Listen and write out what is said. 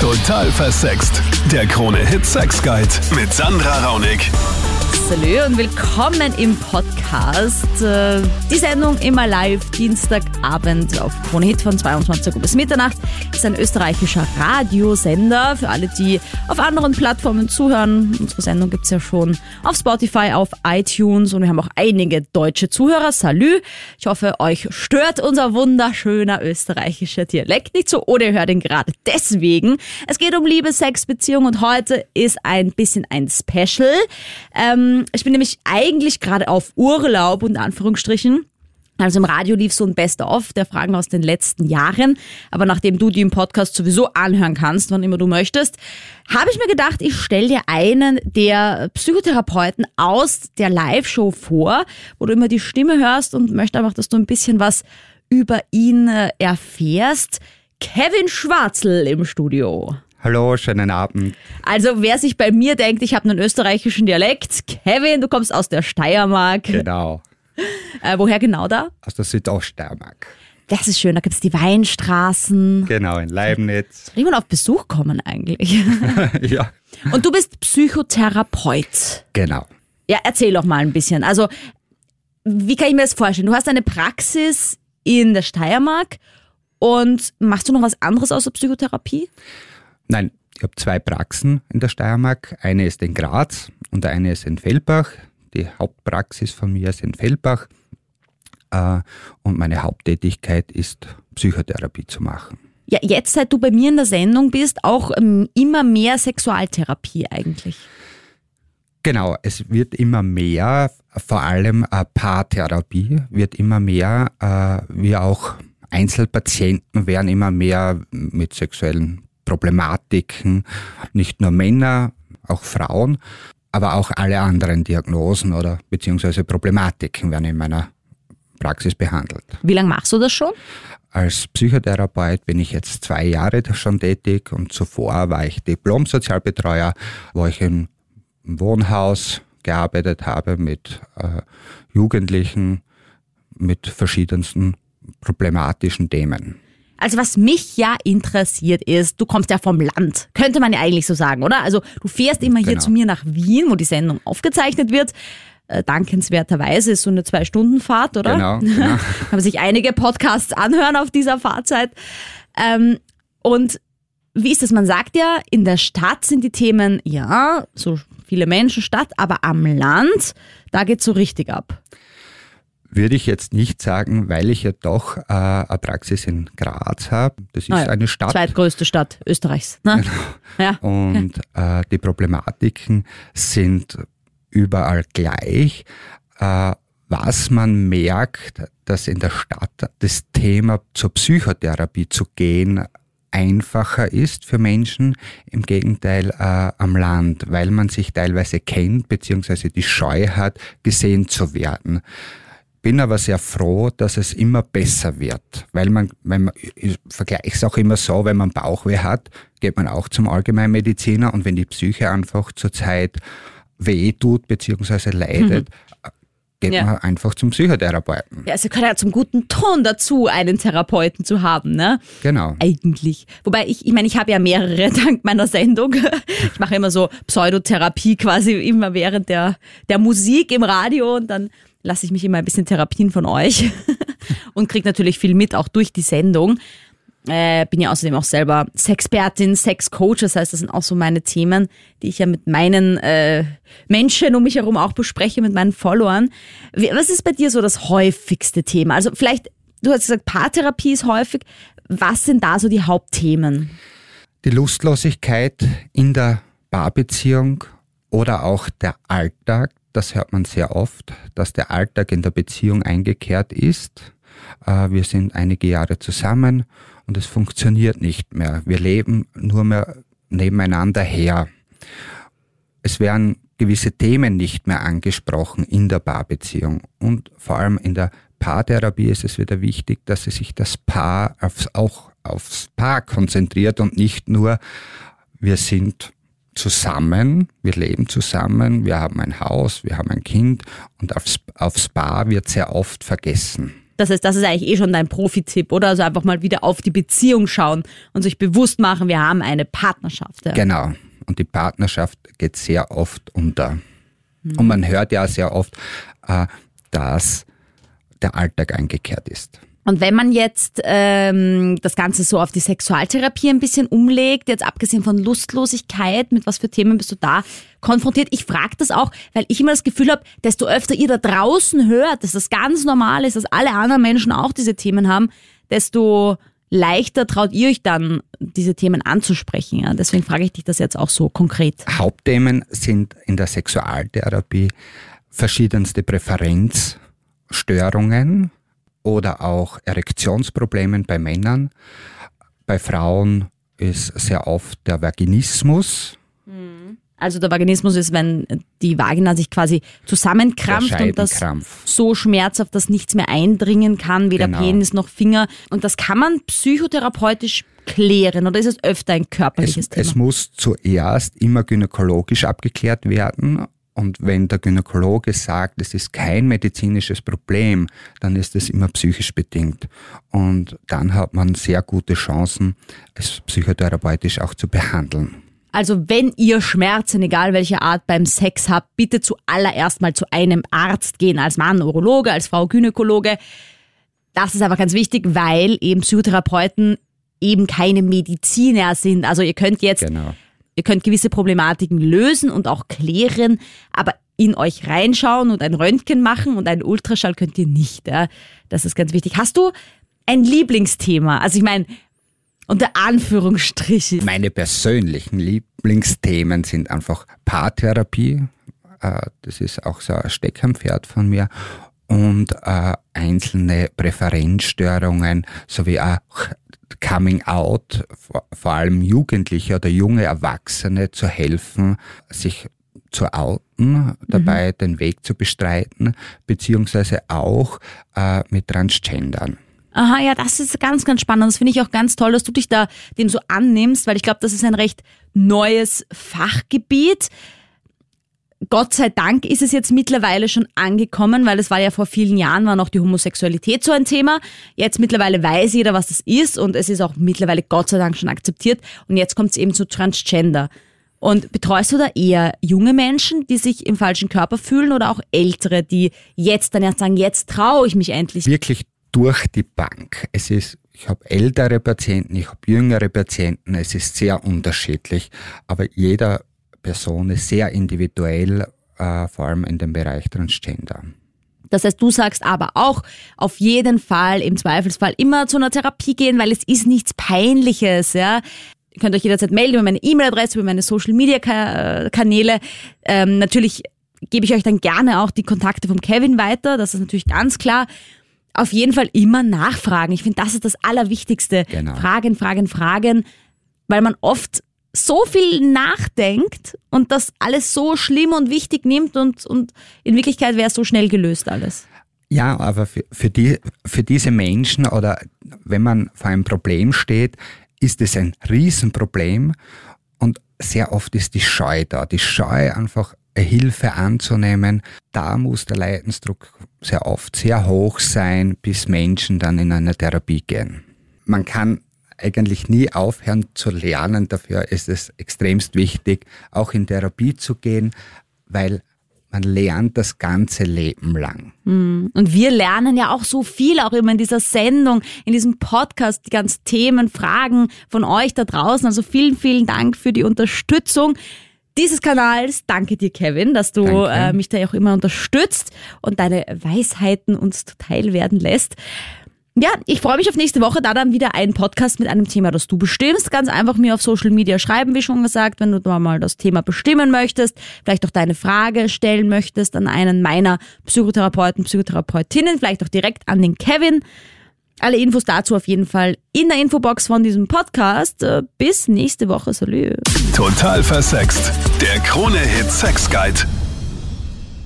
Total versext. Der Krone-Hit Sex Guide mit Sandra Raunig. Salü und willkommen im Podcast. Äh, Die Sendung immer live Dienstagabend auf Krone Hit von 22 Uhr bis Mitternacht. Ist ein österreichischer Radiosender für alle, die auf anderen Plattformen zuhören. Unsere Sendung gibt's ja schon auf Spotify, auf iTunes und wir haben auch einige deutsche Zuhörer. Salü. Ich hoffe, euch stört unser wunderschöner österreichischer Dialekt nicht so oder ihr hört ihn gerade deswegen. Es geht um Liebe, Sex, Beziehung und heute ist ein bisschen ein Special. Ähm, ich bin nämlich eigentlich gerade auf Urlaub, unter Anführungsstrichen. Also im Radio lief so ein Best-of der Fragen aus den letzten Jahren. Aber nachdem du die im Podcast sowieso anhören kannst, wann immer du möchtest, habe ich mir gedacht, ich stelle dir einen der Psychotherapeuten aus der Live-Show vor, wo du immer die Stimme hörst und möchte einfach, dass du ein bisschen was über ihn äh, erfährst. Kevin Schwarzel im Studio. Hallo, schönen Abend. Also wer sich bei mir denkt, ich habe einen österreichischen Dialekt, Kevin, du kommst aus der Steiermark. Genau, Äh, woher genau da? aus der Südoststeiermark. Das ist schön, da gibt's die Weinstraßen. Genau, in Leibniz. Will man auf Besuch kommen eigentlich? ja, Und du bist Psychotherapeut. genau. Ja, erzähl doch mal ein bisschen. Also, wie kann ich mir das vorstellen? Du hast eine Praxis in der Steiermark und machst du noch was anderes außer Psychotherapie? Nein, ich habe zwei Praxen in der Steiermark. Eine ist in Graz und eine ist in Fellbach. Die Hauptpraxis von mir ist in Fellbach. Äh, Und meine Haupttätigkeit ist, Psychotherapie zu machen. Ja, jetzt, seit du bei mir in der Sendung bist, auch ähm, immer mehr Sexualtherapie eigentlich. Genau, es wird immer mehr, vor allem äh, Paartherapie wird immer mehr, äh, wie auch Einzelpatienten werden immer mehr mit sexuellen Problematiken, nicht nur Männer, auch Frauen, aber auch alle anderen Diagnosen oder beziehungsweise Problematiken werden in meiner Praxis behandelt. Wie lange machst du das schon? Als Psychotherapeut bin ich jetzt zwei Jahre schon tätig und zuvor war ich Diplom-Sozialbetreuer, wo ich im Wohnhaus gearbeitet habe mit äh, Jugendlichen mit verschiedensten problematischen Themen. Also was mich ja interessiert ist, du kommst ja vom Land, könnte man ja eigentlich so sagen, oder? Also du fährst immer hier Genau. zu mir nach Wien, wo die Sendung aufgezeichnet wird. Äh, dankenswerterweise ist so eine Zwei-Stunden-Fahrt, oder? Genau, genau. Kann sich einige Podcasts anhören auf dieser Fahrzeit. Ähm, und wie ist das? Man sagt ja, in der Stadt sind die Themen, ja, so viele Menschen, Stadt, aber am Land, da geht's so richtig ab. Würde ich jetzt nicht sagen, weil ich ja doch äh, eine Praxis in Graz habe. Das ist Ah ja, eine Stadt. Zweitgrößte Stadt Österreichs. Ne? Ja. Und äh, die Problematiken sind überall gleich. Äh, was man merkt, dass in der Stadt das Thema zur Psychotherapie zu gehen einfacher ist für Menschen, im Gegenteil äh, am Land, weil man sich teilweise kennt, beziehungsweise die Scheu hat, gesehen zu werden. Bin aber sehr froh, dass es immer besser wird, weil man, wenn man, ich vergleiche es auch immer so, wenn man Bauchweh hat, geht man auch zum Allgemeinmediziner und wenn die Psyche einfach zurzeit weh tut beziehungsweise leidet, geht Ja. man einfach zum Psychotherapeuten. Ja, es gehört ja zum guten Ton dazu, einen Therapeuten zu haben, ne? Genau. Eigentlich. Wobei ich, ich meine, ich habe ja mehrere dank meiner Sendung. Ich mache immer so Pseudotherapie quasi immer während der, der Musik im Radio und dann lasse ich mich immer ein bisschen therapien von euch und kriege natürlich viel mit, auch durch die Sendung. Äh, bin ja außerdem auch selber Sexpertin, Sexcoach, das heißt, das sind auch so meine Themen, die ich ja mit meinen äh, Menschen um mich herum auch bespreche, mit meinen Followern. Was ist bei dir so das häufigste Thema? Also vielleicht, du hast gesagt, Paartherapie ist häufig. Was sind da so die Hauptthemen? Die Lustlosigkeit in der Paarbeziehung oder auch der Alltag, das hört man sehr oft, dass der Alltag in der Beziehung eingekehrt ist. Äh, Wir sind einige Jahre zusammen und es funktioniert nicht mehr. Wir leben nur mehr nebeneinander her. Es werden gewisse Themen nicht mehr angesprochen in der Paarbeziehung. Und vor allem in der Paartherapie ist es wieder wichtig, dass sich das Paar aufs, auch aufs Paar konzentriert und nicht nur, wir sind zusammen, wir leben zusammen, wir haben ein Haus, wir haben ein Kind und aufs, aufs Paar wird sehr oft vergessen. Das heißt, das ist eigentlich eh schon dein Profi-Tipp, oder? Also einfach mal wieder auf die Beziehung schauen und sich bewusst machen, wir haben eine Partnerschaft. Ja. Genau. Und die Partnerschaft geht sehr oft unter. Und man hört ja sehr oft, äh, dass der Alltag eingekehrt ist. Und wenn man jetzt ähm, das Ganze so auf die Sexualtherapie ein bisschen umlegt, jetzt abgesehen von Lustlosigkeit, mit was für Themen bist du da konfrontiert? Ich frage das auch, weil ich immer das Gefühl habe, desto öfter ihr da draußen hört, dass das ganz normal ist, dass alle anderen Menschen auch diese Themen haben, desto leichter traut ihr euch dann, diese Themen anzusprechen. Ja? Deswegen frage ich dich das jetzt auch so konkret. Hauptthemen sind in der Sexualtherapie verschiedenste Präferenzstörungen oder auch Erektionsproblemen bei Männern. Bei Frauen ist sehr oft der Vaginismus. Also der Vaginismus ist, wenn die Vagina sich quasi zusammenkrampft und das so schmerzhaft, dass nichts mehr eindringen kann, weder Genau. Penis noch Finger. Und das kann man psychotherapeutisch klären oder ist es öfter ein körperliches Es, Thema? es muss zuerst immer gynäkologisch abgeklärt werden. Und wenn der Gynäkologe sagt, es ist kein medizinisches Problem, dann ist es immer psychisch bedingt. Und dann hat man sehr gute Chancen, es psychotherapeutisch auch zu behandeln. Also wenn ihr Schmerzen, egal welcher Art, beim Sex habt, bitte zuallererst mal zu einem Arzt gehen, als Mann Urologe, als Frau Gynäkologe. Das ist aber ganz wichtig, weil eben Psychotherapeuten eben keine Mediziner sind. Also ihr könnt jetzt, Genau. Ihr könnt gewisse Problematiken lösen und auch klären, aber in euch reinschauen und ein Röntgen machen und einen Ultraschall könnt ihr nicht. Ja? Das ist ganz wichtig. Hast du ein Lieblingsthema? Also ich meine, unter Anführungsstrichen. Meine persönlichen Lieblingsthemen sind einfach Paartherapie. Äh, Das ist auch so ein Steckenpferd von mir. Und äh, einzelne Präferenzstörungen sowie auch Coming Out, vor- allem Jugendliche oder junge Erwachsene zu helfen, sich zu outen, dabei den Weg zu bestreiten, beziehungsweise auch äh, mit Transgendern. Aha, ja, das ist ganz, ganz spannend. Das finde ich auch ganz toll, dass du dich da dem so annimmst, weil ich glaube, das ist ein recht neues Fachgebiet. Gott sei Dank ist es jetzt mittlerweile schon angekommen, weil es war ja vor vielen Jahren war noch die Homosexualität so ein Thema. Jetzt mittlerweile weiß jeder, was das ist und es ist auch mittlerweile Gott sei Dank schon akzeptiert. Und jetzt kommt es eben zu Transgender. Und betreust du da eher junge Menschen, die sich im falschen Körper fühlen oder auch ältere, die jetzt dann erst sagen, jetzt traue ich mich endlich? wirklich durch die Bank. Es ist, ich habe ältere Patienten, ich habe jüngere Patienten, es ist sehr unterschiedlich, aber jeder Person ist sehr individuell, äh, vor allem in dem Bereich Transgender. Das heißt, du sagst aber auch auf jeden Fall im Zweifelsfall immer zu einer Therapie gehen, weil es ist nichts Peinliches, ja. Ihr könnt euch jederzeit melden über meine E-Mail-Adresse, über meine Social-Media-Kanäle. Ähm, natürlich gebe ich euch dann gerne auch die Kontakte vom Kevin weiter, das ist natürlich ganz klar. Auf jeden Fall immer nachfragen. Ich finde, das ist das Allerwichtigste. Genau. Fragen, fragen, fragen, weil man oft so viel nachdenkt und das alles so schlimm und wichtig nimmt und, und in Wirklichkeit wäre es so schnell gelöst alles. Ja, aber für, für, die, für diese Menschen oder wenn man vor einem Problem steht, ist es ein Riesenproblem und sehr oft ist die Scheu da. Die Scheu einfach Hilfe anzunehmen, da muss der Leidensdruck sehr oft sehr hoch sein, bis Menschen dann in eine Therapie gehen. Man kann eigentlich nie aufhören zu lernen, dafür ist es extremst wichtig, auch in Therapie zu gehen, weil man lernt das ganze Leben lang. Und wir lernen ja auch so viel, auch immer in dieser Sendung, in diesem Podcast, die ganzen Themen, Fragen von euch da draußen. Also vielen, vielen Dank für die Unterstützung dieses Kanals. Danke dir, Kevin, dass du äh, mich da auch immer unterstützt und deine Weisheiten uns zuteil werden lässt. Ja, ich freue mich auf nächste Woche, da dann wieder ein Podcast mit einem Thema, das du bestimmst. Ganz einfach mir auf Social Media schreiben, wie schon gesagt, wenn du mal das Thema bestimmen möchtest, vielleicht auch deine Frage stellen möchtest an einen meiner Psychotherapeuten, Psychotherapeutinnen, vielleicht auch direkt an den Kevin. Alle Infos dazu auf jeden Fall in der Infobox von diesem Podcast. Äh, Bis nächste Woche. Salü. Total versext. Der Krone-Hit Sex Guide.